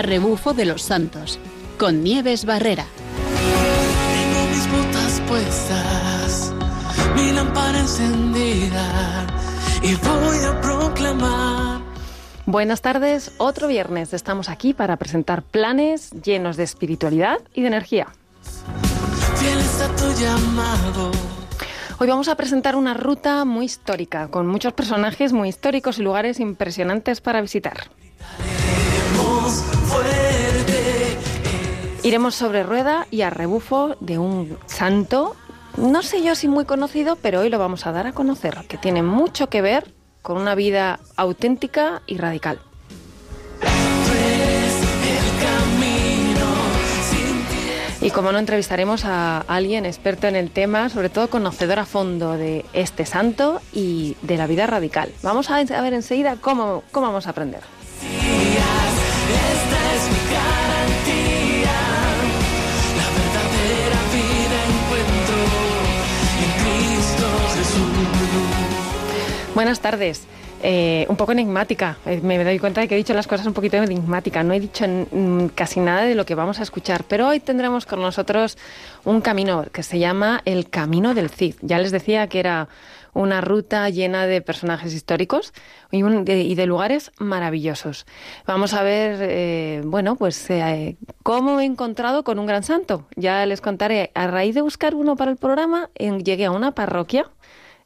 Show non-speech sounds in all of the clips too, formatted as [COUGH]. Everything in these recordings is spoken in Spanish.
a rebufo de los santos, con Nieves Barrera. Tengo mis botas puestas, mi lámpara encendida y voy a proclamar. Buenas tardes, otro viernes estamos aquí para presentar planes llenos de espiritualidad y de energía. Fiel está tu llamado. Hoy vamos a presentar una ruta muy histórica, con muchos personajes muy históricos y lugares impresionantes para visitar. Fuerte. Iremos sobre rueda y a rebufo de un santo, no sé yo si muy conocido, pero hoy lo vamos a dar a conocer, que tiene mucho que ver con una vida auténtica y radical. Y como no entrevistaremos a alguien experto en el tema, sobre todo conocedor a fondo de este santo y de la vida radical. Vamos a ver enseguida cómo, cómo vamos a aprender. Buenas tardes. Eh, un poco enigmática. Eh, me doy cuenta de que he dicho las cosas un poquito enigmática. No he dicho casi nada de lo que vamos a escuchar. Pero hoy tendremos con nosotros un camino que se llama el Camino del Cid. Ya les decía que era una ruta llena de personajes históricos y, de, lugares maravillosos. Vamos a ver, eh, bueno, pues cómo me he encontrado con un gran santo. Ya les contaré. A raíz de buscar uno para el programa, llegué a una parroquia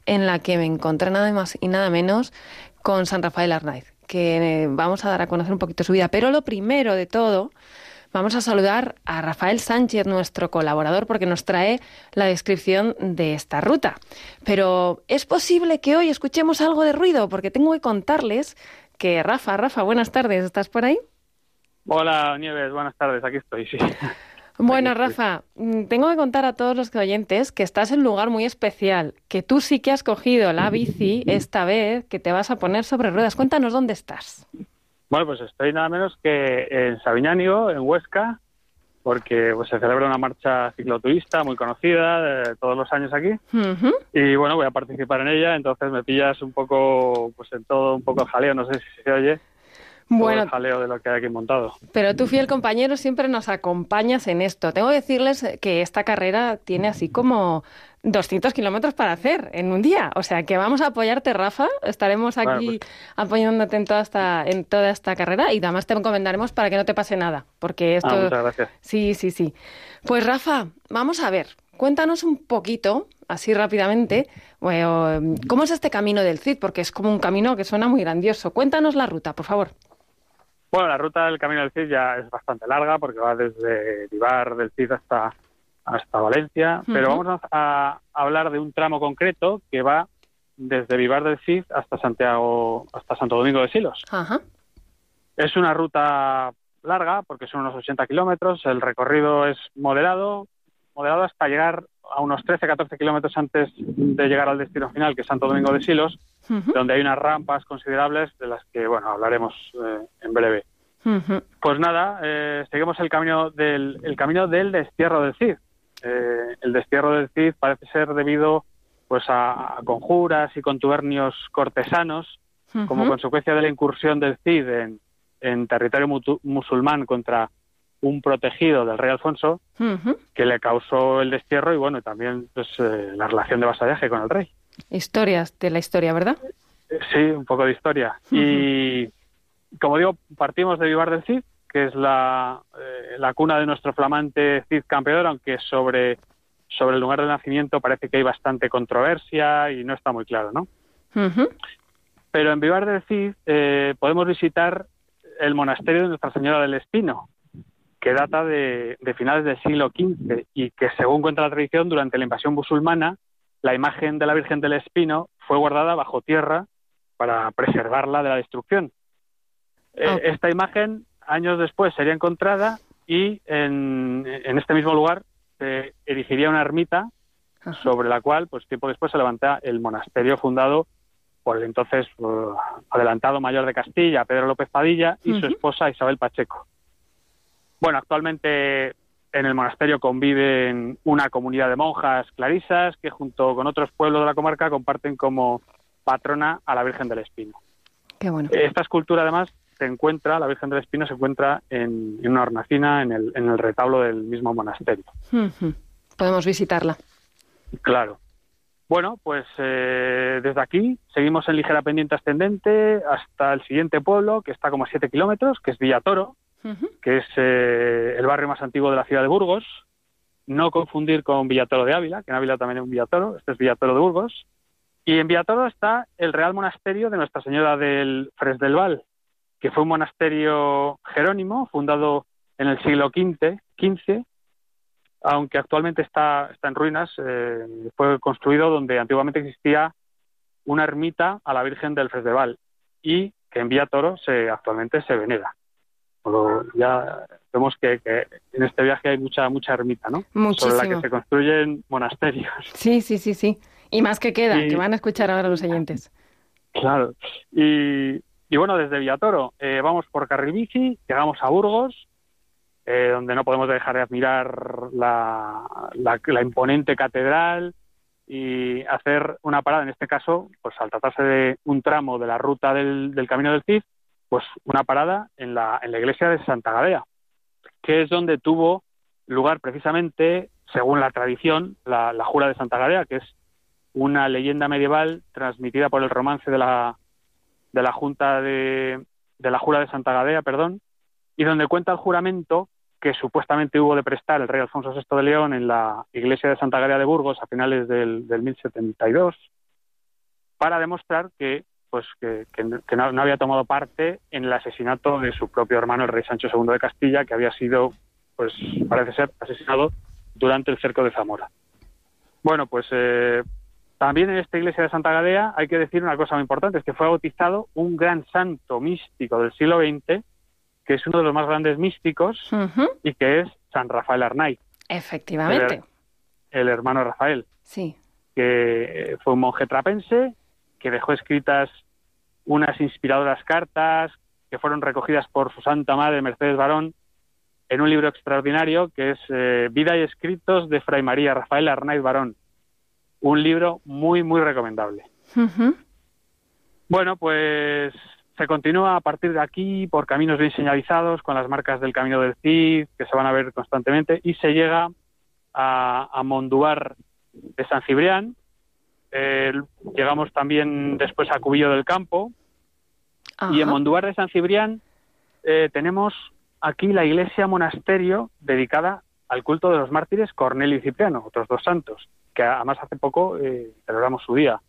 en la que me encontré nada más y nada menos con San Rafael Arnaiz, que eh, vamos a dar a conocer un poquito su vida. Pero lo primero de todo, vamos a saludar a Rafael Sánchez, nuestro colaborador, porque nos trae la descripción de esta ruta. Pero es posible que hoy escuchemos algo de ruido, porque tengo que contarles que Rafa, Rafa, buenas tardes, ¿estás por ahí? Hola Nieves, buenas tardes, aquí estoy, sí. [LAUGHS] Bueno. Rafa, mm, tengo que contar a todos los oyentes que estás en un lugar muy especial, que tú sí que has cogido la bici esta vez, que te vas a poner sobre ruedas. Cuéntanos dónde estás. Bueno, pues estoy nada menos que en Sabiñánigo, en Huesca, porque pues, se celebra una marcha cicloturista muy conocida eh, todos los años aquí. Ujú. Y bueno, voy a participar en ella, entonces me pillas un poco, pues en todo un poco jaleo, no sé si se oye, Bueno, el jaleo de lo que hay aquí montado. pero tú, fiel compañero, siempre nos acompañas en esto. Tengo que decirles que esta carrera tiene así como 200 kilómetros para hacer en un día. O sea que vamos a apoyarte, Rafa. Estaremos Bueno, aquí apoyándote en toda, esta, en toda esta carrera y además te encomendaremos para que no te pase nada. Porque esto. Ah, muchas gracias. Sí, sí, sí. Pues Rafa, vamos a ver, cuéntanos un poquito, así rápidamente, bueno, cómo es este camino del Cid, porque es como un camino que suena muy grandioso. Cuéntanos la ruta, por favor. Bueno, la ruta del Camino del Cid ya es bastante larga porque va desde Vivar del Cid hasta, hasta Valencia, pero vamos a, a hablar de un tramo concreto que va desde Vivar del Cid hasta Santiago, hasta Santo Domingo de Silos. Ajá. Es una ruta larga porque son unos 80 kilómetros, el recorrido es moderado, moderado hasta llegar a unos 13-14 kilómetros antes de llegar al destino final, que es Santo Domingo de Silos, Donde hay unas rampas considerables de las que, bueno, hablaremos eh, en breve. Pues nada, eh, seguimos el camino del el camino del destierro del Cid. Eh, el destierro del Cid parece ser debido pues a, a conjuras y contubernios cortesanos como consecuencia de la incursión del Cid en, en territorio musulmán contra un protegido del rey Alfonso que le causó el destierro y bueno también pues eh, la relación de vasallaje con el rey. Historias de la historia, ¿verdad? Sí, un poco de historia. Y como digo, partimos de Vivar del Cid, que es la, eh, la cuna de nuestro flamante Cid campeador, aunque sobre, sobre el lugar de nacimiento parece que hay bastante controversia y no está muy claro, ¿no? Pero en Vivar del Cid eh, podemos visitar el monasterio de Nuestra Señora del Espino, que data de, de finales del siglo XV y que, según cuenta la tradición, durante la invasión musulmana, la imagen de la Virgen del Espino fue guardada bajo tierra para preservarla de la destrucción. Eh. Esta imagen, años después, sería encontrada y en, en este mismo lugar se erigiría una ermita Ajá. sobre la cual, pues tiempo después, se levanta el monasterio fundado por el entonces eh, adelantado mayor de Castilla, Pedro López Padilla, y su esposa Isabel Pacheco. Bueno, actualmente en el monasterio conviven una comunidad de monjas clarisas que junto con otros pueblos de la comarca comparten como patrona a la Virgen del Espino. Qué bueno. Esta escultura, además, se encuentra, la Virgen del Espino se encuentra en, en una hornacina en el, en el retablo del mismo monasterio. Podemos visitarla. Claro. Bueno, pues eh, desde aquí seguimos en ligera pendiente ascendente hasta el siguiente pueblo, que está como a 7 kilómetros, que es Villatoro, Que es eh, el barrio más antiguo de la ciudad de Burgos. No confundir con Villatoro de Ávila, que en Ávila también hay un Villatoro, este es Villatoro de Burgos. Y en Villatoro está el Real Monasterio de Nuestra Señora del Fres del Val, que fue un monasterio jerónimo fundado en el siglo XV, aunque actualmente está, en ruinas, eh, fue construido donde antiguamente existía una ermita a la Virgen del Fres del Val y que en Villatoro se, actualmente se venera. Pero ya vemos que, que en este viaje hay mucha mucha ermita, ¿no? Sobre la que se construyen monasterios. Sí, sí, sí, sí. Y más que queda, Y- que van a escuchar ahora los oyentes. Claro. Y, y bueno, desde Villatoro eh, vamos por carril bici, llegamos a Burgos, eh, donde no podemos dejar de admirar la, la- la imponente catedral y hacer una parada, en este caso, pues al tratarse de un tramo de la ruta del, del Camino del Cid, pues una parada en la, en la iglesia de Santa Gadea, que es donde tuvo lugar precisamente, según la tradición, la, jura de Santa Gadea, que es una leyenda medieval transmitida por el romance de la, de la Junta de, de la Jura de Santa Gadea, perdón, y donde cuenta el juramento que supuestamente hubo de prestar el rey Alfonso VI de León en la iglesia de Santa Gadea de Burgos a finales del, del 1072 para demostrar que pues que, que no- que no, no había tomado parte en el asesinato de su propio hermano el rey Sancho II de Castilla que había sido pues parece ser asesinado durante el cerco de Zamora. Bueno, pues eh, también en esta iglesia de Santa Gadea hay que decir una cosa muy importante, es que fue bautizado un gran santo místico del siglo XX, que es uno de los más grandes místicos y que es San Rafael Arnaiz, Efectivamente. el hermano de Rafael, Sí. que fue un monje trapense, que dejó escritas unas inspiradoras cartas que fueron recogidas por su santa madre Mercedes Barón en un libro extraordinario que es eh, Vida y Escritos de Fray María Rafael Arnaiz Barón. Un libro muy, muy recomendable. Bueno, pues se continúa a partir de aquí por caminos bien señalizados con las marcas del Camino del Cid que se van a ver constantemente y se llega a, a Mondúar de San Cibrián. Eh, llegamos también después a Cubillo del Campo y en Ajá. Mondúar de San Cibrián eh, tenemos aquí la iglesia monasterio dedicada al culto de los mártires Cornelio y Cipriano, otros dos santos, que además hace poco eh, celebramos su día.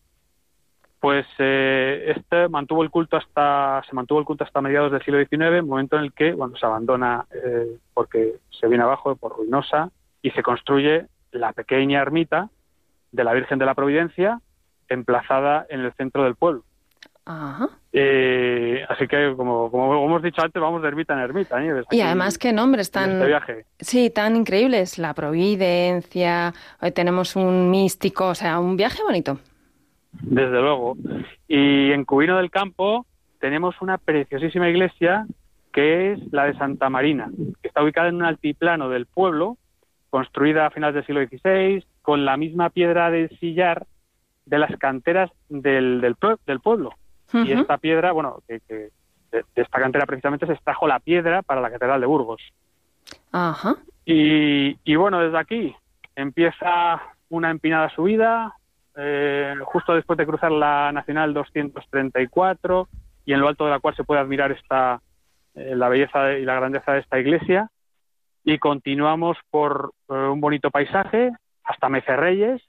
Pues eh, este mantuvo el culto hasta se mantuvo el culto hasta mediados del siglo XIX, momento en el que bueno se abandona eh, porque se viene abajo por ruinosa y se construye la pequeña ermita de la Virgen de la Providencia emplazada en el centro del pueblo. Ajá. Eh, así que, como, como hemos dicho antes, vamos de ermita en ermita. Nieves, Y además, qué nombres tan, este viaje. sí, tan increíbles. La Providencia, hoy tenemos un místico, o sea, un viaje bonito. Desde luego. Y en Cubino del Campo tenemos una preciosísima iglesia que es la de Santa Marina, que está ubicada en un altiplano del pueblo, construida a finales del siglo XVI, con la misma piedra de sillar de las canteras del, del, del pueblo. Y esta piedra, bueno, que, que de, de esta cantera precisamente se extrajo la piedra para la Catedral de Burgos. Ajá. Y, y bueno, desde aquí empieza una empinada subida, eh, justo después de cruzar la Nacional 234, y en lo alto de la cual se puede admirar esta, eh, la belleza y la grandeza de esta iglesia. Y continuamos por eh, un bonito paisaje hasta Mecerreyes,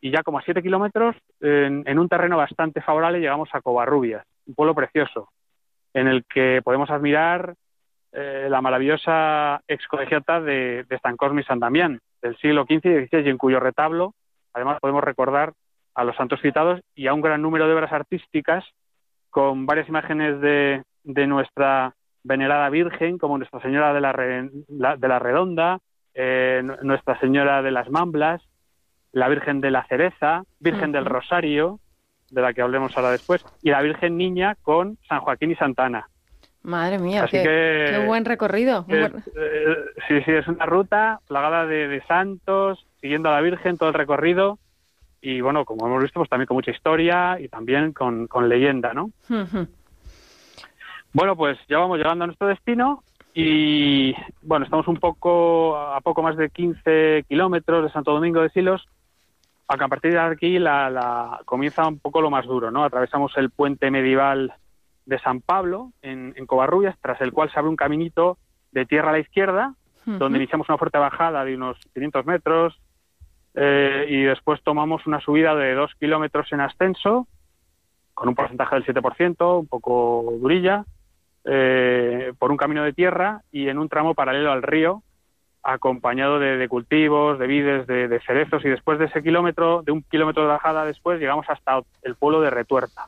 y ya como a siete kilómetros, en, en un terreno bastante favorable, llegamos a Covarrubias, un pueblo precioso, en el que podemos admirar eh, la maravillosa excolegiata de, de San Cosme y San Damián del siglo XV y XVI, y en cuyo retablo además podemos recordar a los santos citados y a un gran número de obras artísticas con varias imágenes de, de nuestra venerada Virgen, como Nuestra Señora de la, Re- la- de la Redonda, eh, Nuestra Señora de las Mamblas, la Virgen de la Cereza, Virgen del. Rosario, de la que hablemos ahora después, y la Virgen Niña con San Joaquín y Santana. Madre mía, Así qué, que- qué buen recorrido. un Es- buen- eh, sí, sí, es una ruta plagada de, de santos, siguiendo a la Virgen todo el recorrido y bueno, como hemos visto, pues también con mucha historia y también con, con leyenda, ¿no? Bueno, pues ya vamos llegando a nuestro destino y bueno, estamos un poco a poco más de 15 kilómetros de Santo Domingo de Silos. Aunque a partir de aquí la, la- comienza un poco lo más duro, ¿no? Atravesamos el puente medieval de San Pablo en, en Covarrubias, tras el cual se abre un caminito de tierra a la izquierda, donde iniciamos una fuerte bajada de unos 500 metros eh, y después tomamos una subida de dos kilómetros en ascenso con un porcentaje del 7%, un poco durilla, eh, por un camino de tierra y en un tramo paralelo al río, acompañado de, de cultivos, de vides, de, de cerezos y después de ese kilómetro, de un kilómetro de bajada después, llegamos hasta el pueblo de Retuerta.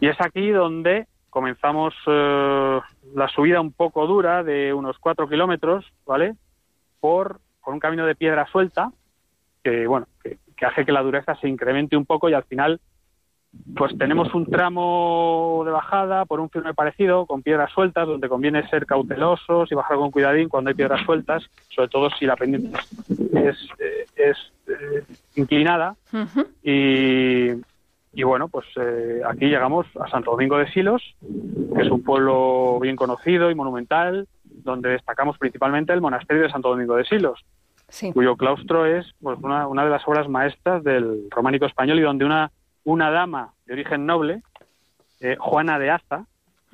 Y es aquí donde comenzamos eh, la subida un poco dura de unos cuatro kilómetros, ¿vale? Por, por un camino de piedra suelta, que, bueno, que, que hace que la dureza se incremente un poco y al final, pues tenemos un tramo de bajada por un firme parecido, con piedras sueltas, donde conviene ser cautelosos y bajar con cuidadín cuando hay piedras sueltas, sobre todo si la pendiente es, eh, es eh, inclinada y, y bueno, pues eh, aquí llegamos a Santo Domingo de Silos, que es un pueblo bien conocido y monumental, donde destacamos principalmente el monasterio de Santo Domingo de Silos, Sí. cuyo claustro es pues, una, una de las obras maestras del románico español y donde una, una dama de origen noble, eh, Juana de Aza,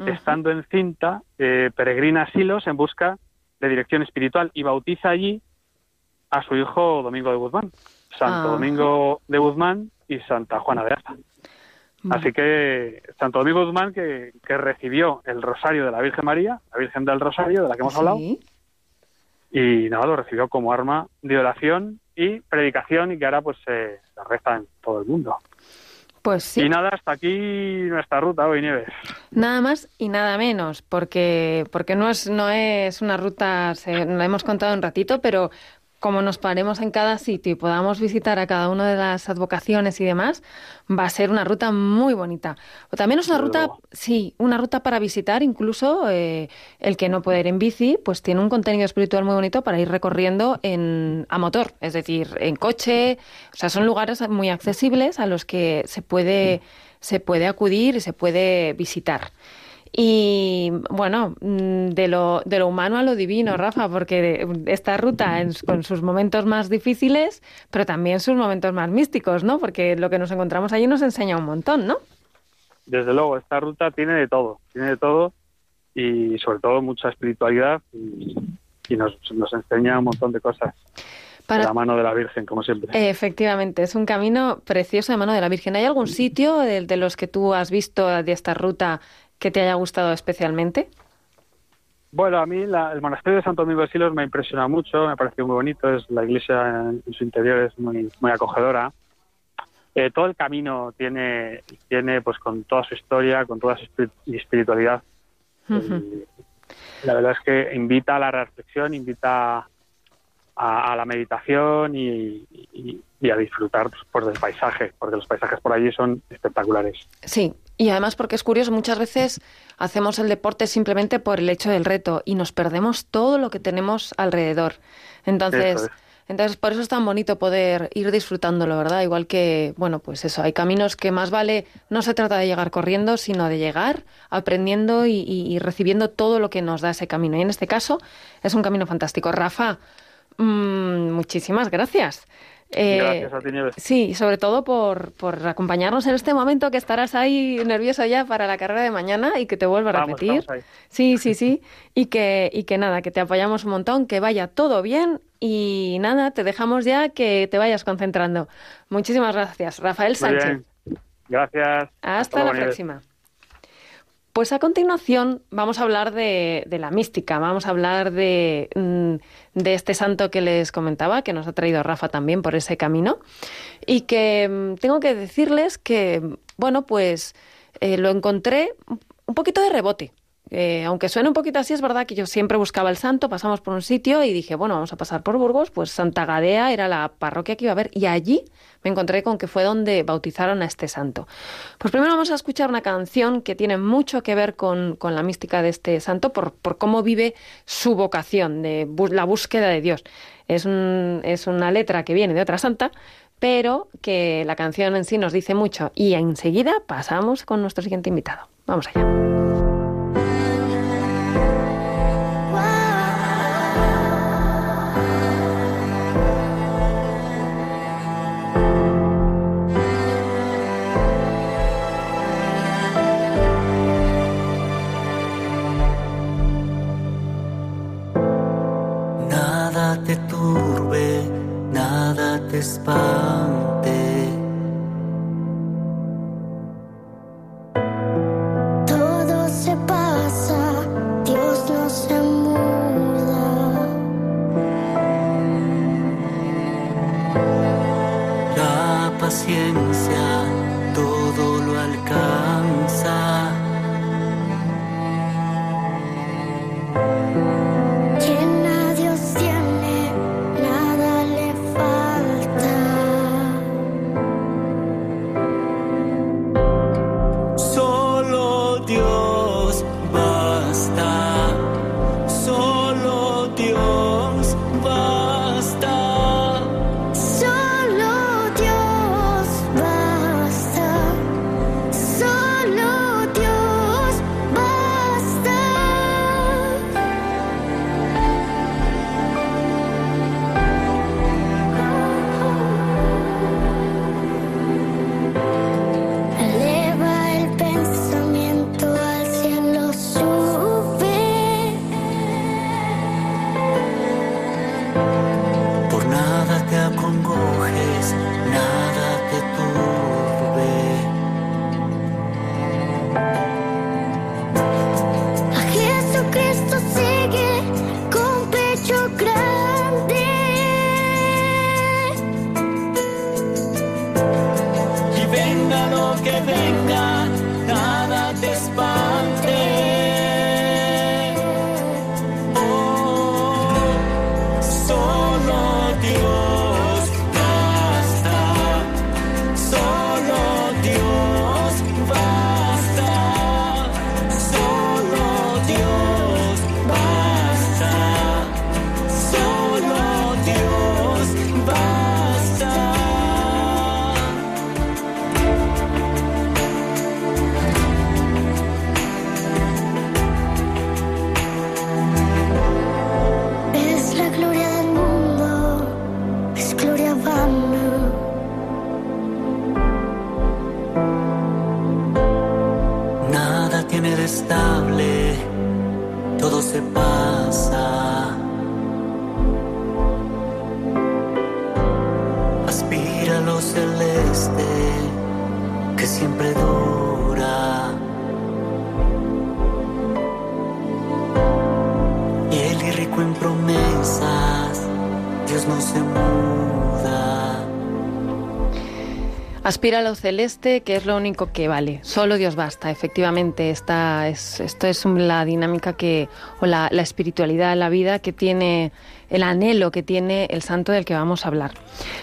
estando encinta, eh, peregrina a Silos en busca de dirección espiritual y bautiza allí a su hijo Domingo de Guzmán, Santo Ajá. Domingo de Guzmán y Santa Juana de Aza. Así que Santo Domingo de Guzmán que, que recibió el rosario de la Virgen María, la Virgen del Rosario de la que hemos hablado, Sí. y nada, lo recibió como arma de oración y predicación y que ahora pues se reza en todo el mundo. Pues sí. Y nada, hasta aquí nuestra ruta hoy, Nieves. Nada más y nada menos, porque, porque no, es, no es una ruta, se, la hemos contado un ratito, pero como nos paremos en cada sitio y podamos visitar a cada una de las advocaciones y demás, va a ser una ruta muy bonita. O también es una ruta, sí, una ruta para visitar, incluso eh, el que no puede ir en bici, pues tiene un contenido espiritual muy bonito para ir recorriendo en, a motor, es decir, en coche. O sea, son lugares muy accesibles a los que se puede, se puede acudir y se puede visitar. Y bueno, mm, de lo, de lo humano a lo divino, Rafa, porque de- esta ruta en- con sus momentos más difíciles, pero también sus momentos más místicos, ¿no? Porque lo que nos encontramos allí nos enseña un montón, ¿no? Desde luego, esta ruta tiene de todo, tiene de todo y sobre todo mucha espiritualidad y, y nos, nos enseña un montón de cosas de Para- la mano de la Virgen, como siempre. Efectivamente, es un camino precioso de mano de la Virgen. ¿Hay algún sitio de, de los que tú has visto de esta ruta que te haya gustado especialmente? Bueno, a mí la- el monasterio de Santo Domingo de Silos me ha impresionado mucho, me ha parecido muy bonito, es la iglesia en, en su interior es muy, muy acogedora. Eh, todo el camino tiene, tiene, pues con toda su historia, con toda su espiri- espiritualidad. La verdad es que invita a la reflexión, invita a, a la meditación y, y- y a disfrutar pues, del paisaje, porque los paisajes por allí son espectaculares. Sí, y además porque es curioso, muchas veces hacemos el deporte simplemente por el hecho del reto y nos perdemos todo lo que tenemos alrededor. Entonces, es. entonces por eso es tan bonito poder ir disfrutándolo, ¿verdad? Igual que, bueno, pues eso, hay caminos que más vale, no se trata de llegar corriendo, sino de llegar aprendiendo y, y- y recibiendo todo lo que nos da ese camino. Y en este caso es un camino fantástico. Rafa, mm, muchísimas gracias. Eh, Gracias a ti, Nieves. Sí, sobre todo por, por acompañarnos en este momento que estarás ahí nervioso ya para la carrera de mañana y que te vuelva a repetir. Sí, sí, sí. [LAUGHS] Y que, y que nada, que te apoyamos un montón, que vaya todo bien y nada, te dejamos ya que te vayas concentrando. Muchísimas gracias, Rafael Sánchez. Gracias. Hasta la próxima. Pues a continuación vamos a hablar de, la mística, vamos a hablar de, mm, de este santo que les comentaba, que nos ha traído Rafa también por ese camino, y que mm, tengo que decirles que, bueno, pues eh, lo encontré un poquito de rebote. Eh, aunque suene un poquito así, es verdad que yo siempre buscaba el santo, pasamos por un sitio y dije, bueno, vamos a pasar por Burgos, pues Santa Gadea era la parroquia que iba a ver y allí me encontré con que fue donde bautizaron a este santo. Pues primero vamos a escuchar una canción que tiene mucho que ver con, la mística de este santo por, cómo vive su vocación de la búsqueda de Dios. Es una letra que viene de otra santa, pero que la canción en sí nos dice mucho y enseguida pasamos con nuestro siguiente invitado. Vamos allá. Aspira a lo celeste, que es lo único que vale. Solo Dios basta. Efectivamente, esta es, esto es la dinámica que, o la, la espiritualidad la vida que tiene, el anhelo que tiene el santo del que vamos a hablar.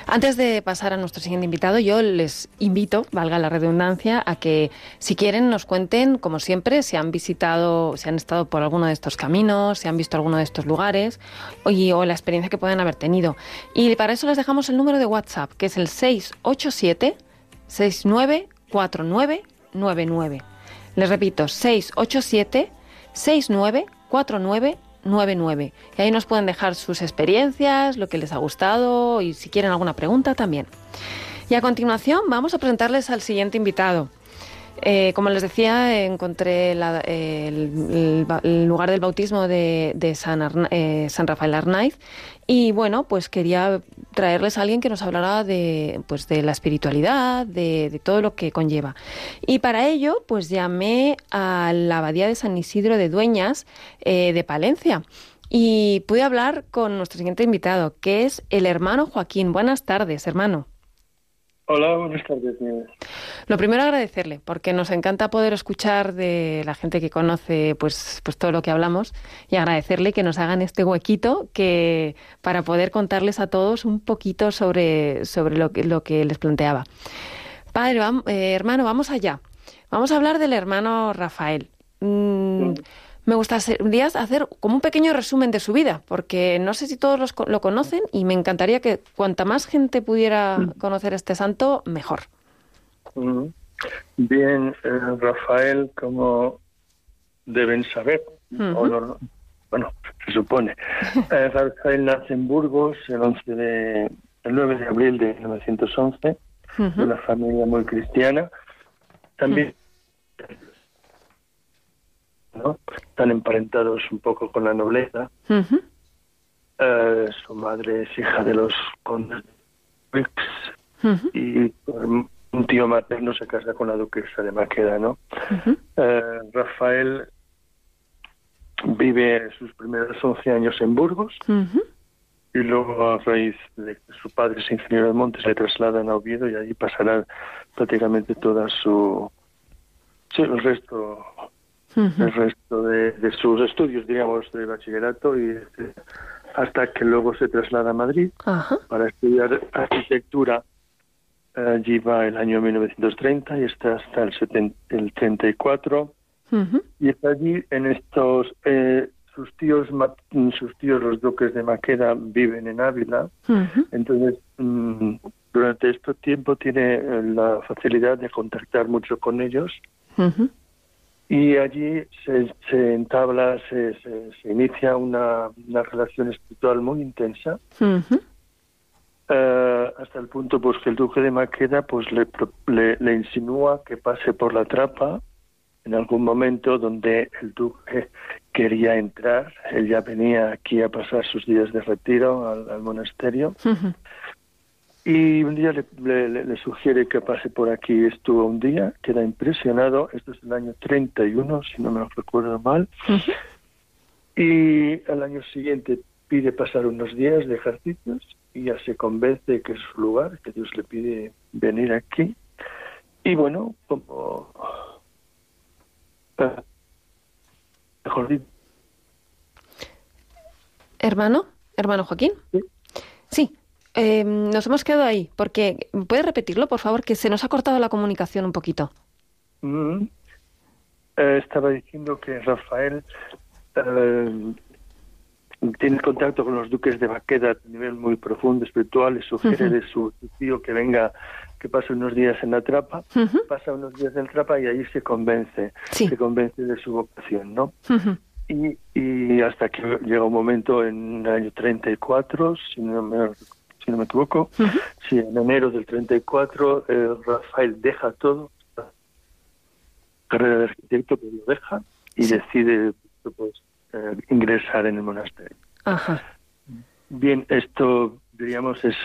Antes de pasar a nuestro siguiente invitado, yo les invito, valga la redundancia, a que si quieren nos cuenten, como siempre, si han visitado, si han estado por alguno de estos caminos, si han visto alguno de estos lugares y, o la experiencia que pueden haber tenido. Y para eso les dejamos el número de WhatsApp, que es el 687 694999. Les repito, 687 694999. Y ahí nos pueden dejar sus experiencias, lo que les ha gustado y si quieren alguna pregunta también. Y a continuación vamos a presentarles al siguiente invitado. Eh, como les decía, encontré el, lugar del bautismo de, de San, eh, San Rafael Arnaiz y bueno, pues quería traerles a alguien que nos hablara de, pues, de la espiritualidad, de, de todo lo que conlleva. Y para ello, pues llamé a la abadía de San Isidro de Dueñas eh, de Palencia y pude hablar con nuestro siguiente invitado, que es el hermano Joaquín. Buenas tardes, hermano. Hola, buenas tardes, Nieves. Lo primero agradecerle, porque nos encanta poder escuchar de la gente que conoce pues, pues todo lo que hablamos y agradecerle que nos hagan este huequito que para poder contarles a todos un poquito sobre, sobre lo, que, lo que les planteaba. Padre, vam- eh, hermano, vamos allá. Vamos a hablar del hermano Rafael. Mm, me gustaría hacer como un pequeño resumen de su vida, porque no sé si todos los lo conocen y me encantaría que cuanta más gente pudiera conocer a este santo, mejor. Mm. Bien, eh, Rafael, como deben saber, o no- bueno, se supone, [LAUGHS] eh, Rafael nace en Burgos el 11 de, el 9 de abril de 1911, de Ujú. una familia muy cristiana. También ¿no? Están emparentados un poco con la nobleza. Eh, su madre es hija de los condes de Wix Ujú. y un tío materno se casa con la duquesa de Maqueda, ¿no? Eh, Rafael vive sus primeros 11 años en Burgos y luego a raíz de que su padre es ingeniero de montes le trasladan a Oviedo y allí pasará prácticamente toda su sí, el resto el resto de, de sus estudios digamos de bachillerato y este, hasta que luego se traslada a Madrid para estudiar arquitectura. Allí va el año 1930 y está hasta el, 70, el 34 Ujú. y está allí en estos eh, sus tíos sus tíos los duques de Maqueda viven en Ávila. Entonces mm, durante este tiempo tiene eh, la facilidad de contactar mucho con ellos. Ujú. Y allí se, se entabla se, se, se inicia una, una relación espiritual muy intensa eh, hasta el punto pues que el duque de Maqueda pues le, le, le insinúa que pase por la trapa en algún momento donde el duque quería entrar. Él ya venía aquí a pasar sus días de retiro al, al monasterio. Y un día le, le- le- le sugiere que pase por aquí. Estuvo un día queda impresionado. Esto es el año 31 si no me lo recuerdo mal. Y al año siguiente pide pasar unos días de ejercicios y ya se convence que es su lugar, que Dios le pide venir aquí. Y bueno, como... Mejor dicho, Hermano, hermano Joaquín. Sí. Sí, eh, nos hemos quedado ahí, porque ¿puede repetirlo, por favor? Que se nos ha cortado la comunicación un poquito. mm, eh, estaba diciendo que Rafael eh, tiene contacto con los duques de Baqueda a nivel muy profundo, espiritual, y sugiere de su, tío que venga, que pase unos días en la trapa. Pasa unos días en trapa y ahí se convence, Sí. se convence de su vocación, ¿no? Y, y hasta que llega un momento en el año 34, si no me, si no me equivoco, Ujú. sí, en enero del 34, eh, Rafael deja todo, carrera de arquitecto, pero lo deja y Sí. decide pues, eh, ingresar en el monasterio. Ajá. Bien, esto, diríamos, es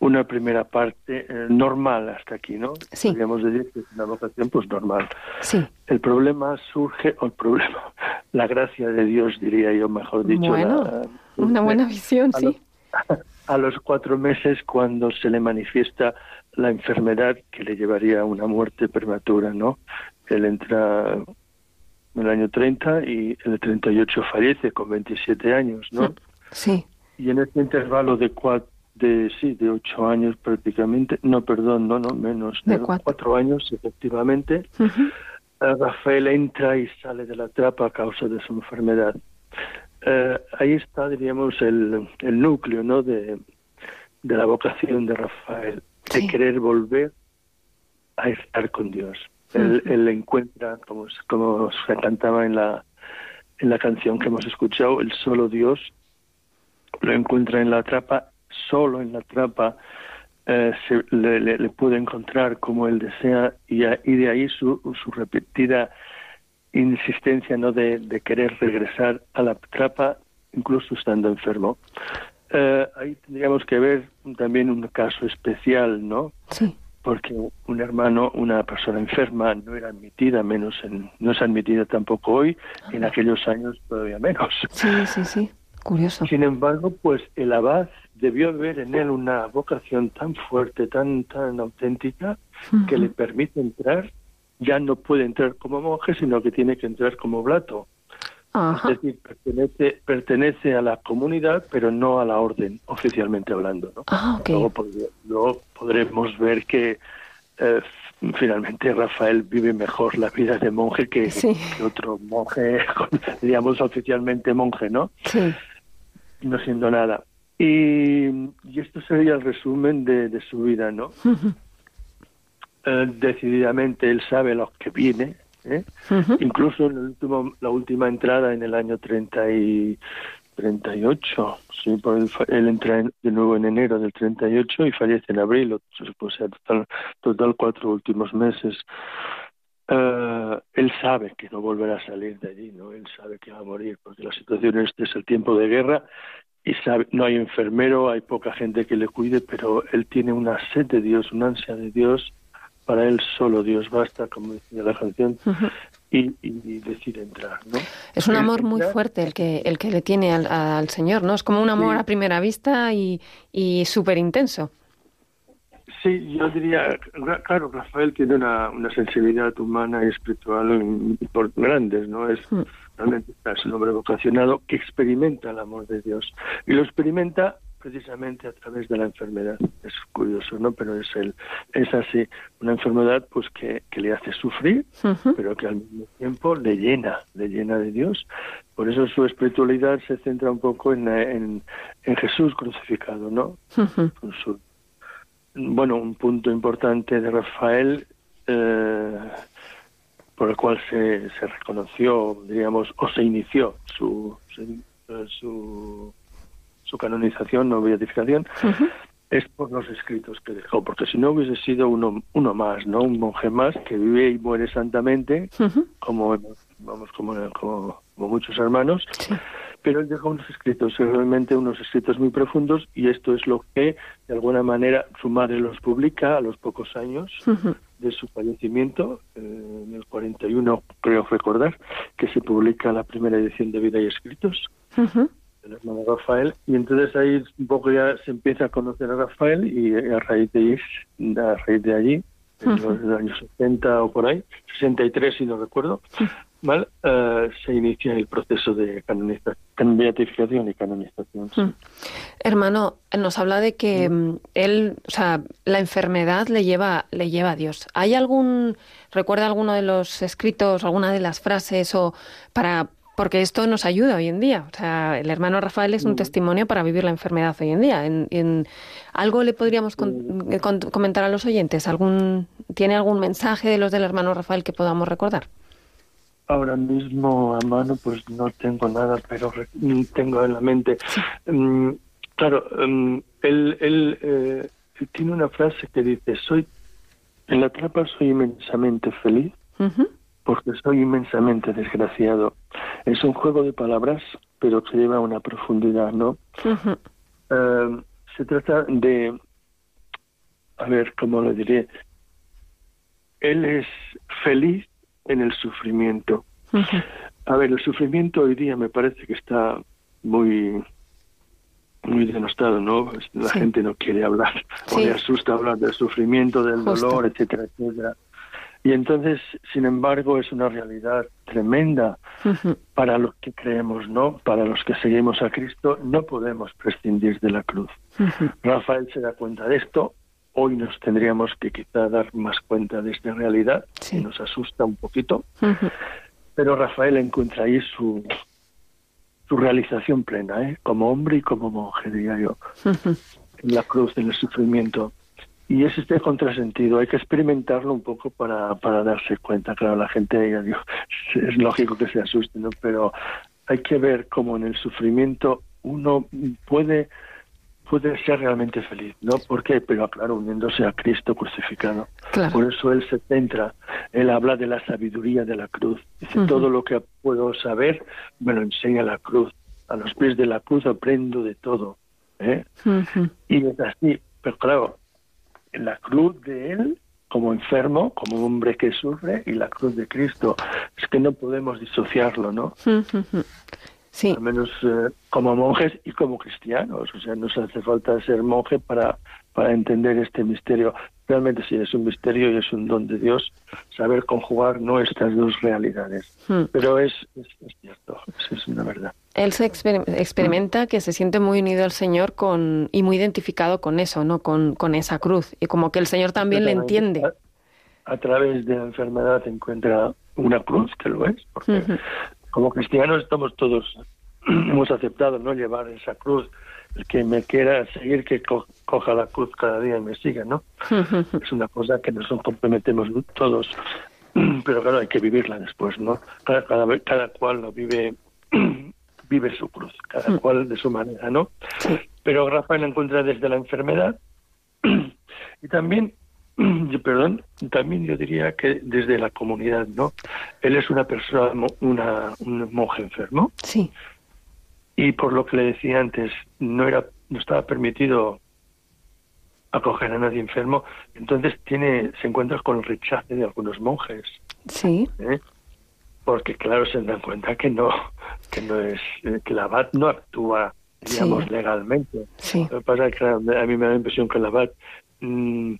una primera parte eh, normal hasta aquí, ¿no? Sí. Podríamos decir que es una vocación pues normal. Sí. El problema surge, o el problema, [LAUGHS] la gracia de Dios, diría yo, mejor dicho. Bueno, la- Una buena visión, a sí. [LAUGHS] a los cuatro meses cuando se le manifiesta la enfermedad que le llevaría a una muerte prematura, ¿no? Él entra en el año 30 y en el 38 fallece con 27 años, ¿no? Sí. Y en este intervalo de cuatro, de sí, de ocho años prácticamente, no, perdón, no, no, menos, De de cuatro. cuatro años efectivamente, Rafael entra y sale de la trapa a causa de su enfermedad. Eh, ahí está, diríamos, el, el núcleo, ¿no? De, de la vocación de Rafael, de querer volver a estar con Dios. Él, él encuentra, como, como se cantaba en la, en la canción que hemos escuchado, el solo Dios lo encuentra en la trapa, solo en la trapa eh, se, le, le- le puede encontrar como él desea y, a- y de ahí su, su repetida insistencia no de, de querer regresar a la trapa incluso estando enfermo. Eh, ahí tendríamos que ver también un caso especial, ¿no? Sí. porque un hermano, una persona enferma, no era admitida, menos en, no es admitida tampoco hoy, en aquellos años todavía menos. Sí, sí, sí. Curioso. Sin embargo, pues el abad debió ver en él una vocación tan fuerte, tan, tan auténtica, que le permite entrar, ya no puede entrar como monje, sino que tiene que entrar como blato. Ajá. Es decir, pertenece, pertenece a la comunidad, pero no a la orden, oficialmente hablando. ¿no? Ah. Luego, pod- luego podremos ver que eh, finalmente Rafael vive mejor la vida de monje que, Sí. que otro monje, [LAUGHS] digamos oficialmente monje, ¿no? Sí. No siendo nada. Y, y esto sería el resumen de, de su vida, ¿no? Eh, decididamente él sabe lo que viene, ¿eh? Incluso en el último, la última entrada en el año 30 y 38, sí, él, él entra en- de nuevo en enero del 38 y fallece en abril, o, o sea, total, total cuatro últimos meses. Eh, él sabe que no volverá a salir de allí, ¿no? Él sabe que va a morir, porque la situación este es el tiempo de guerra y sabe, no hay enfermero, hay poca gente que le cuide, pero él tiene una sed de Dios, una ansia de Dios, para él solo Dios basta, como decía la canción, y, y decide entrar, ¿no? Es un amor muy fuerte el que, el que le tiene al, al Señor, ¿no? Es como un amor Sí. a primera vista y, y súper intenso. Sí, yo diría, claro, Rafael tiene una, una sensibilidad humana y espiritual por grandes, ¿no? Es Mm. realmente es un hombre vocacionado que experimenta el amor de Dios y lo experimenta precisamente a través de la enfermedad. Es curioso, ¿no? Pero es el, es así, una enfermedad pues que, que le hace sufrir, pero que al mismo tiempo le llena, le llena de Dios. Por eso su espiritualidad se centra un poco en, en, en Jesús crucificado, ¿no? Con su- bueno, un punto importante de Rafael eh, por el cual se, se reconoció, diríamos, o se inició su, su, su, su canonización o beatificación, es por los escritos que dejó, porque si no hubiese sido uno, uno más, ¿no? Un monje más que vive y muere santamente, como, vamos, como, como, como muchos hermanos, Sí. pero él dejó unos escritos, realmente unos escritos muy profundos, y esto es lo que, de alguna manera, su madre los publica a los pocos años de su fallecimiento, eh, en el 41, creo recordar, que se publica la primera edición de Vida y Escritos. Del hermano Rafael, y entonces ahí un poco ya se empieza a conocer a Rafael, y a raíz de, ahí- a raíz de allí, en los años 60 o por ahí, 63 si no recuerdo, mal, eh, se inicia el proceso de canonización, beatificación y canonización. sí. Mm. Hermano, nos habla de que mm, él, o sea, la enfermedad le lleva, le lleva a Dios. ¿Hay algún, recuerda alguno de los escritos, alguna de las frases o para, porque esto nos ayuda hoy en día? O sea, el hermano Rafael es un testimonio para vivir la enfermedad hoy en día. En, en- ¿Algo le podríamos con- eh, con- comentar a los oyentes? ¿Algún, ¿Tiene algún mensaje de los del hermano Rafael que podamos recordar? Ahora mismo a mano pues no tengo nada, pero mm, tengo en la mente. Mm, claro, mm, él, él, eh, tiene una frase que dice, soy en la trampa soy inmensamente feliz Ujú. Porque soy inmensamente desgraciado. Es un juego de palabras, pero que lleva una profundidad, ¿no? Eh, se trata de, a ver, ¿cómo lo diré? Él es feliz en el sufrimiento. A ver, el sufrimiento hoy día me parece que está muy muy denostado, ¿no? La Sí. gente no quiere hablar o Sí. le asusta hablar del sufrimiento, del Justo. dolor, etcétera, etcétera. Y entonces, sin embargo, es una realidad tremenda para los que creemos, ¿no? Para los que seguimos a Cristo, no podemos prescindir de la cruz. Rafael se da cuenta de esto. Hoy nos tendríamos que quizá dar más cuenta de esta realidad, Sí. que nos asusta un poquito. Pero Rafael encuentra ahí su, su realización plena, ¿eh? como hombre y como monje, diría yo, en la cruz, en el sufrimiento. Y es este contrasentido, hay que experimentarlo un poco para, para darse cuenta. Claro, la gente, ya digo, es lógico que se asuste, ¿no? pero hay que ver cómo en el sufrimiento uno puede puede ser realmente feliz, ¿no? ¿Por qué? Pero claro, uniéndose a Cristo crucificado. Claro. Por eso él se centra, él habla de la sabiduría de la cruz. Dice, todo lo que puedo saber me lo enseña la cruz. A los pies de la cruz aprendo de todo. ¿eh? Y es así, pero claro, la cruz de él, como enfermo, como hombre que sufre, y la cruz de Cristo, es que no podemos disociarlo, ¿no? [LAUGHS] Sí, Al menos eh, como monjes y como cristianos. O sea, nos hace falta ser monje para, para entender este misterio. Realmente sí, es un misterio y es un don de Dios saber conjugar nuestras dos realidades. Mm. Pero es, es, es cierto, es, es una verdad. Él se exper- experimenta que se siente muy unido al Señor con y muy identificado con eso, ¿no? Con, con esa cruz y como que el Señor también le entiende. A, a través de la enfermedad encuentra una cruz, que lo es, porque Ujú. como cristianos estamos todos, [CLEARS THROAT] hemos aceptado no llevar esa cruz. El que me quiera seguir, que co- coja la cruz cada día y me siga, ¿no? Ujú. es una cosa que nos comprometemos todos, [CLEARS THROAT] pero claro, hay que vivirla después, ¿no? Cada, cada, cada cual lo vive, [CLEARS THROAT] vive su cruz, cada cual de su manera, ¿no? Sí. Pero Rafael encuentra desde la enfermedad [CLEARS THROAT] y también, [CLEARS THROAT] yo- perdón, también yo diría que desde la comunidad, ¿no? Él es una persona, una, un monje enfermo Sí. y por lo que le decía antes, no era, no estaba permitido acoger a nadie enfermo, entonces tiene, se encuentra con el rechazo de algunos monjes. Sí. ¿eh? Porque claro se dan cuenta que no que no es eh, que la abad no actúa digamos legalmente Sí. lo que pasa es que a mí me da la impresión que la abad mm,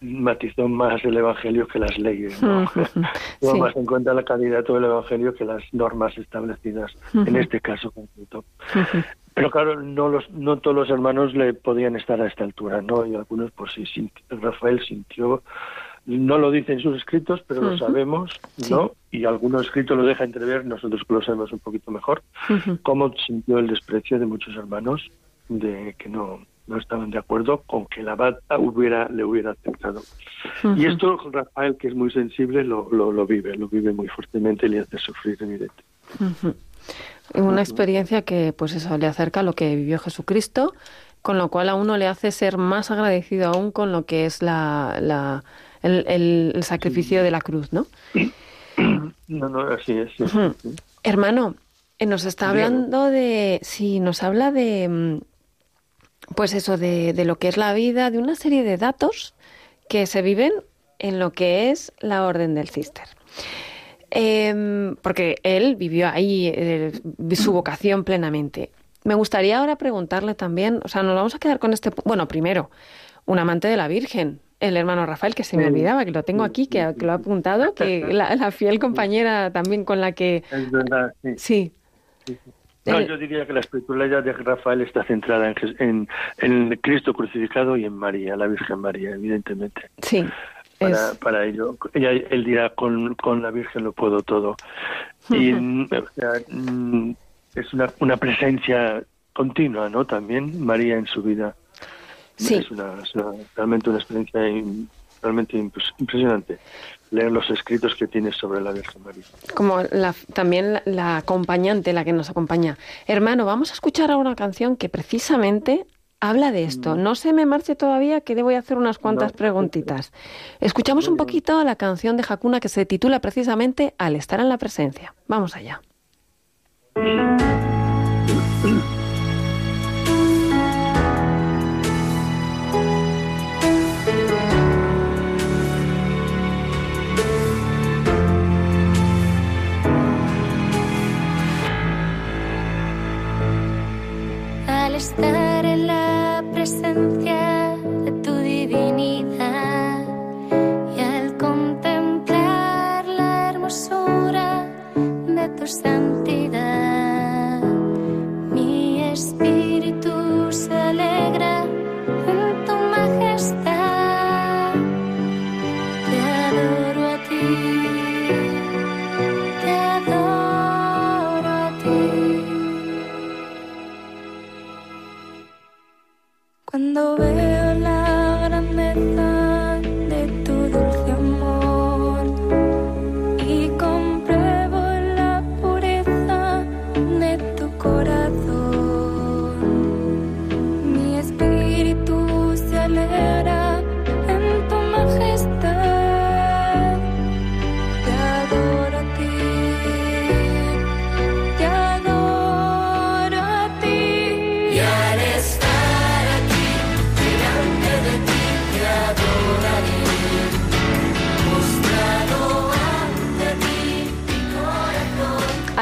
matizó más el evangelio que las leyes ¿no? [LAUGHS] Tuvo Sí. más en cuenta la calidad del evangelio que las normas establecidas en este caso concreto pero claro, no los, no todos los hermanos le podían estar a esta altura, ¿no? Y algunos, pues sí, Rafael sintió, no lo dice en sus escritos, pero lo sabemos, ¿no? Y algunos escritos lo deja entrever, nosotros lo sabemos un poquito mejor, cómo sintió el desprecio de muchos hermanos de que no, no estaban de acuerdo con que el abad hubiera, le hubiera aceptado. Y esto Rafael, que es muy sensible, lo, lo, lo vive, lo vive muy fuertemente y le hace sufrir, evidente. Una experiencia que, pues eso, le acerca a lo que vivió Jesucristo, con lo cual a uno le hace ser más agradecido aún con lo que es la, la- el, el- el sacrificio de la cruz, ¿no? [CLEARS THROAT] No, no, así es. sí, sí. Hermano, eh, nos está hablando de, sí, nos habla de, mm, pues eso, de, de lo que es la vida, de una serie de datos que se viven en lo que es la Orden del Cister. Em, porque él vivió ahí eh, su vocación plenamente. Me gustaría ahora preguntarle también, o sea, nos vamos a quedar con este, bueno, primero, un amante de la Virgen, el hermano Rafael, que se me olvidaba, que lo tengo aquí, que, que lo ha apuntado, que [LAUGHS] la, la fiel compañera también con la que, Es verdad, sí. sí, No, Eh, yo diría que la espiritualidad de Rafael está centrada en, en, en Cristo crucificado y en María, la Virgen María, evidentemente. sí, Para, es, para ello, ella, él dirá, con, con la Virgen lo puedo todo. Y o sea, mm, es una, una presencia continua, ¿no? También María en su vida. Sí. Es, una, es una- realmente una experiencia in- realmente impres- impresionante. Leer los escritos que tiene sobre la Virgen María. como la, también la, la acompañante, la que nos acompaña. Hermano, vamos a escuchar ahora una canción que precisamente habla de esto. No se me marche todavía, que le voy a hacer unas cuantas No. preguntitas. Escuchamos un poquito la canción de Hakuna que se titula precisamente Al estar en la presencia. Vamos allá. De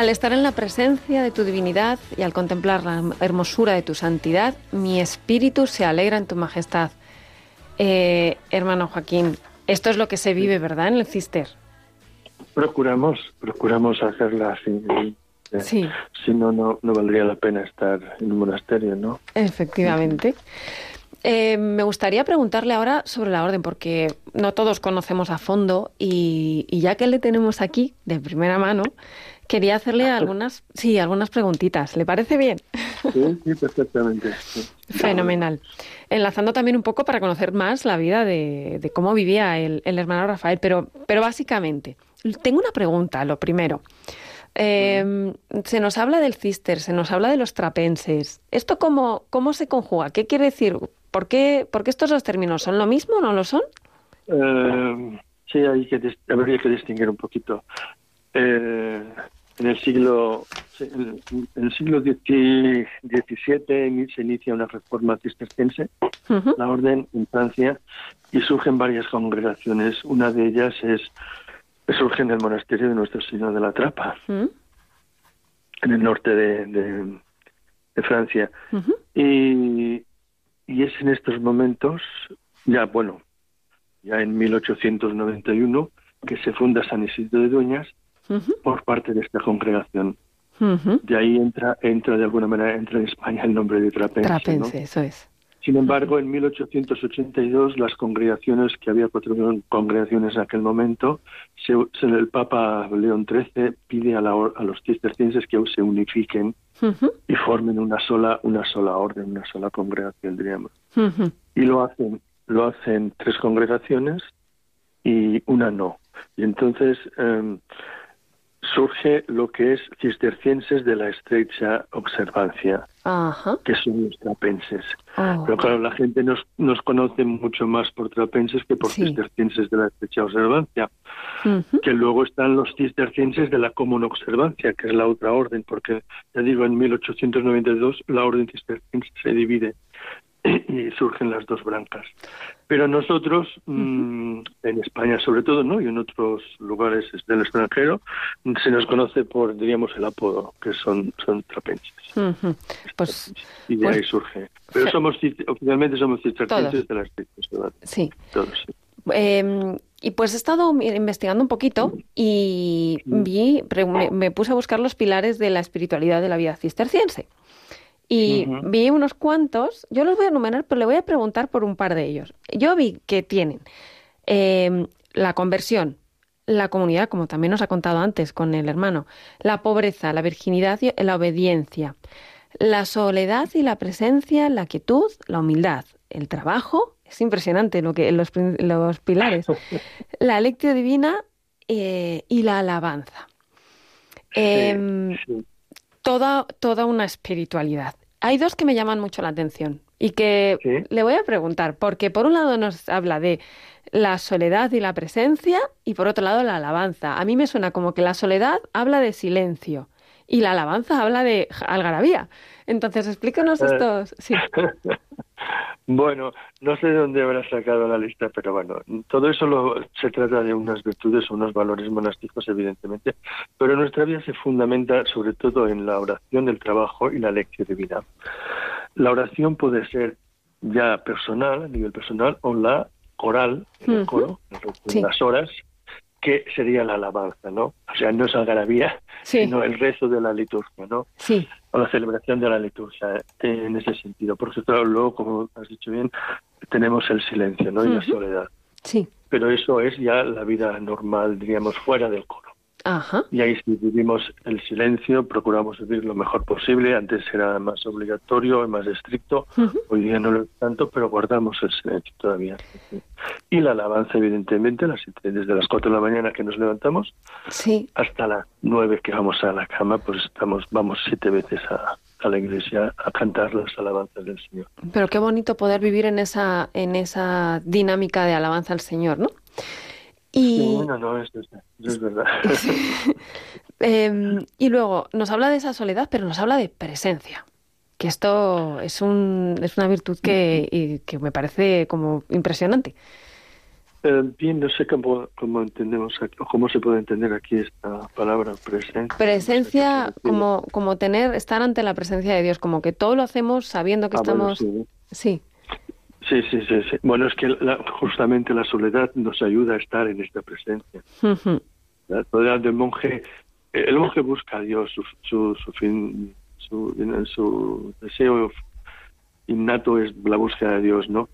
Al estar en la presencia de tu divinidad y al contemplar la hermosura de tu santidad, mi espíritu se alegra en tu majestad. Eh, hermano Joaquín, esto es lo que se vive, ¿verdad? En el cister. Procuramos, procuramos hacerla así. eh, Sí. Si no, no, no valdría la pena estar en un monasterio, ¿no? Efectivamente. Eh, me gustaría preguntarle ahora sobre la orden, porque no todos conocemos a fondo y, y ya que le tenemos aquí de primera mano, quería hacerle algunas, sí, algunas preguntitas. ¿Le parece bien? Sí, sí, perfectamente. sí. Fenomenal. Enlazando también un poco para conocer más la vida de, de cómo vivía el, el hermano Rafael, pero, pero básicamente, tengo una pregunta, lo primero. Eh, se nos habla del cister, se nos habla de los trapenses. ¿Esto cómo, cómo se conjuga? ¿Qué quiere decir? ¿Por qué, por qué estos dos términos son lo mismo o no lo son? Eh, sí, hay que habría que distinguir un poquito. Eh, en el siglo en el siglo XVII se inicia una reforma cisterciense, Ujú, la orden en Francia, y surgen varias congregaciones. Una de ellas es surge en el monasterio de Nuestra Señora de la Trapa, en el norte de, de- de Francia. Y, y es en estos momentos, ya bueno, ya en 1891, que se funda San Isidro de Dueñas Por parte de esta congregación. De ahí entra, entra de alguna manera, entra en España el nombre de Trapense. ¿no? Trapense, eso es. Sin embargo, en 1882 las congregaciones, que había cuatro congregaciones en aquel momento, se, el Papa León XIII pide a, la a los cistercienses que se unifiquen y formen una sola, una sola orden, una sola congregación, diríamos. Y lo hacen, lo hacen tres congregaciones y una no. Y entonces em, surge lo que es cistercienses de la estrecha observancia, Ajá. que son los trapenses. Oh. Pero claro, la gente nos, nos conoce mucho más por trapenses que por Sí. cistercienses de la estrecha observancia. Que luego están los cistercienses de la común observancia, que es la otra orden, porque ya digo, en 1892 la orden cisterciense se divide y surgen las dos brancas. Pero nosotros, mm, en España sobre todo, ¿no? y en otros lugares del extranjero, se nos conoce por, diríamos, el apodo, que son, son trapenses. Pues Y de Pues- ahí surge. Pero somos oficialmente somos cistercienses de la estricta observancia. sí. Todos, sí. Eh, y pues he estado investigando un poquito y vi, me puse a buscar los pilares de la espiritualidad de la vida cisterciense. Y vi unos cuantos, yo los voy a enumerar, pero le voy a preguntar por un par de ellos. Yo vi que tienen eh, la conversión, la comunidad, como también nos ha contado antes con el hermano, la pobreza, la virginidad y la obediencia, la soledad y la presencia, la quietud, la humildad, el trabajo, es impresionante lo que los, los pilares, [LAUGHS] la lectio divina eh, y la alabanza. Em, Sí. Toda, toda una espiritualidad. Hay dos que me llaman mucho la atención y que Sí. le voy a preguntar, porque por un lado nos habla de la soledad y la presencia y por otro lado la alabanza. A mí me suena como que la soledad habla de silencio y la alabanza habla de algarabía. Entonces, explícanos Eh. estos. Sí. [LAUGHS] Bueno, no sé de dónde habrá sacado la lista, pero bueno, todo eso lo- se trata de unas virtudes o unos valores monásticos, evidentemente, pero nuestra vida se fundamenta sobre todo en la oración, el trabajo y la lección divina. La oración puede ser ya personal, a nivel personal, o la coral, en el coro, Sí. las horas, que sería la alabanza, ¿no? O sea, no es algarabía, Sí. sino el rezo de la liturgia, ¿no? Sí. o la celebración de la liturgia eh, en ese sentido, porque claro, luego, como has dicho bien, tenemos el silencio ¿no? y la soledad, Sí. pero eso es ya la vida normal, diríamos, fuera del coro. Ajá. Y ahí sí vivimos el silencio, procuramos vivir lo mejor posible, antes era más obligatorio, más estricto, hoy día no lo es tanto, pero guardamos el silencio todavía. Y la alabanza, evidentemente, las desde las 4 de la mañana que nos levantamos Sí. hasta las nueve que vamos a la cama, pues estamos, vamos siete veces a, a la iglesia a cantar las alabanzas del Señor. Pero qué bonito poder vivir en esa, en esa dinámica de alabanza al Señor, ¿no? Y, no, no, eso es, eso es verdad. [LAUGHS] Em, y luego nos habla de esa soledad, pero nos habla de presencia. Que esto es, un, es una virtud que, y que me parece como impresionante. Eh, bien, no sé cómo, cómo entendemos aquí, cómo se puede entender aquí esta palabra presencia. Presencia No sé como, como tener, estar ante la presencia de Dios, como que todo lo hacemos sabiendo que Ah, bueno, estamos. sí. sí. Sí, sí, sí, sí. Bueno, es que la- justamente la soledad nos ayuda a estar en esta presencia. La soledad del monje, eh, el monje busca a Dios, su, su, su fin, su, su deseo innato es la búsqueda de Dios, ¿no?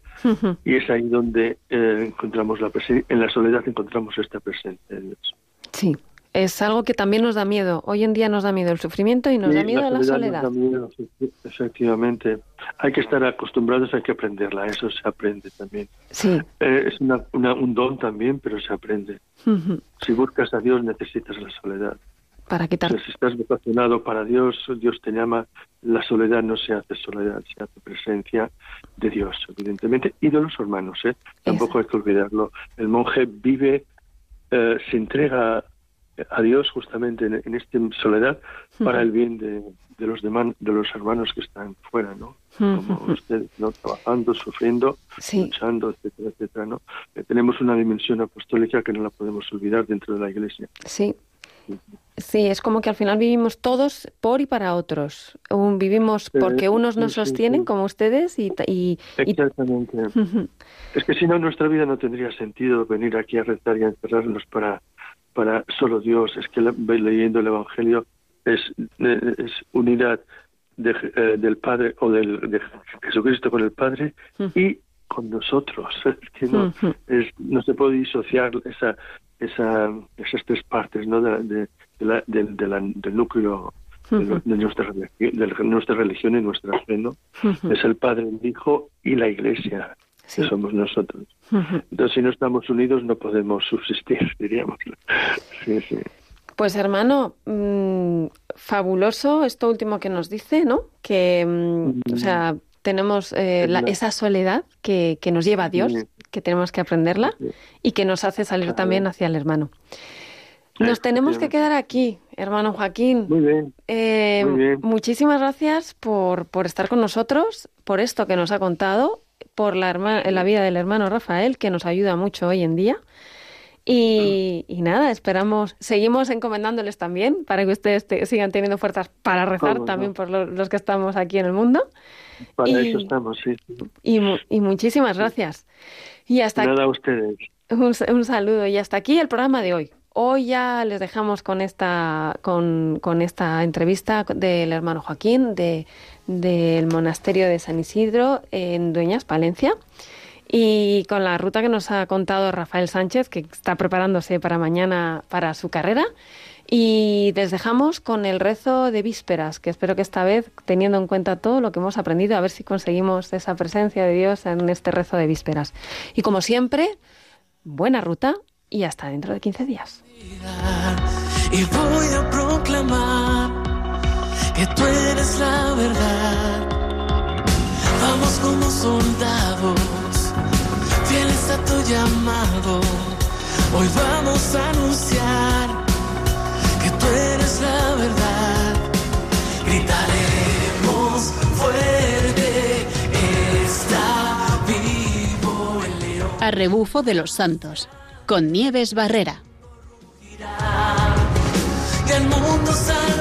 Y es ahí donde eh, encontramos la presencia, en la soledad encontramos esta presencia de Dios. Sí. Es algo que también nos da miedo. Hoy en día nos da miedo el sufrimiento y nos da miedo la soledad. miedo, efectivamente. Hay que estar acostumbrados, hay que aprenderla, eso se aprende también. Sí. Eh, es una, una- un don también, pero se aprende. Si buscas a Dios necesitas la soledad. Para O quitar. sea, si estás vocacionado para Dios, Dios te llama, la soledad no se hace soledad, se hace presencia de Dios, evidentemente, y de los hermanos, ¿eh? Tampoco hay que olvidarlo. El monje vive, eh, se entrega a Dios justamente en, en esta soledad para el bien de, de los demás, de los hermanos que están fuera, ¿no? Como ustedes, ¿no? Trabajando, sufriendo, Sí. luchando, etcétera, etcétera, ¿no? Eh, tenemos una dimensión apostólica que no la podemos olvidar dentro de la Iglesia. Sí. Sí, es como que al final vivimos todos por y para otros. Vivimos porque unos nos sostienen, como ustedes, y, y, y- Exactamente. Es que si no, nuestra vida no tendría sentido venir aquí a rezar y a encerrarnos para, para solo Dios. Es que leyendo el Evangelio es, eh, es unidad de, eh, del Padre o del, de Jesucristo con el Padre y con nosotros. [LAUGHS] Es que no, es, no se puede disociar esa, esa, esas tres partes ¿no? de, de- la- del- de la- del núcleo de, de nuestra, religión- de nuestra religión y nuestra fe. ¿no? Es el Padre, el Hijo y la Iglesia, Sí. que somos nosotros. Entonces, si no estamos unidos, no podemos subsistir, [LAUGHS] diríamos. Sí, sí. Pues hermano, mm, fabuloso esto último que nos dice, ¿no? Que, mm, o sea, tenemos eh, la- esa soledad que, que nos lleva a Dios, que tenemos que aprenderla y que nos hace salir también hacia el hermano. Nos tenemos que quedar aquí, hermano Joaquín. Muy bien. Eh, Muy bien. Muchísimas gracias por, por estar con nosotros, por esto que nos ha contado, por la, herma- la vida del hermano Rafael, que nos ayuda mucho hoy en día. Y, y nada, esperamos, seguimos encomendándoles también para que ustedes te- sigan teniendo fuerzas para rezar no. también por lo- los que estamos aquí en el mundo. Para Y- eso estamos, sí. Y, mu- y muchísimas gracias. Y hasta Nada a ustedes. un, un saludo y hasta aquí el programa de hoy. Hoy ya les dejamos con esta, con, esta entrevista del hermano Joaquín de, del monasterio de San Isidro en Dueñas, Palencia, y con la ruta que nos ha contado Rafael Sánchez, que está preparándose para mañana para su carrera. Y les dejamos con el rezo de vísperas, que espero que esta vez, teniendo en cuenta todo lo que hemos aprendido, a ver si conseguimos esa presencia de Dios en este rezo de vísperas. Y como siempre, buena ruta y hasta dentro de 15 días. Y voy a proclamar que tú eres la verdad. Vamos como soldados, fieles a tu llamado. Hoy vamos a anunciar que tú eres la verdad. Gritaremos fuerte, está vivo el león. A rebufo de los santos, con Nieves Barrera. El mundo salva.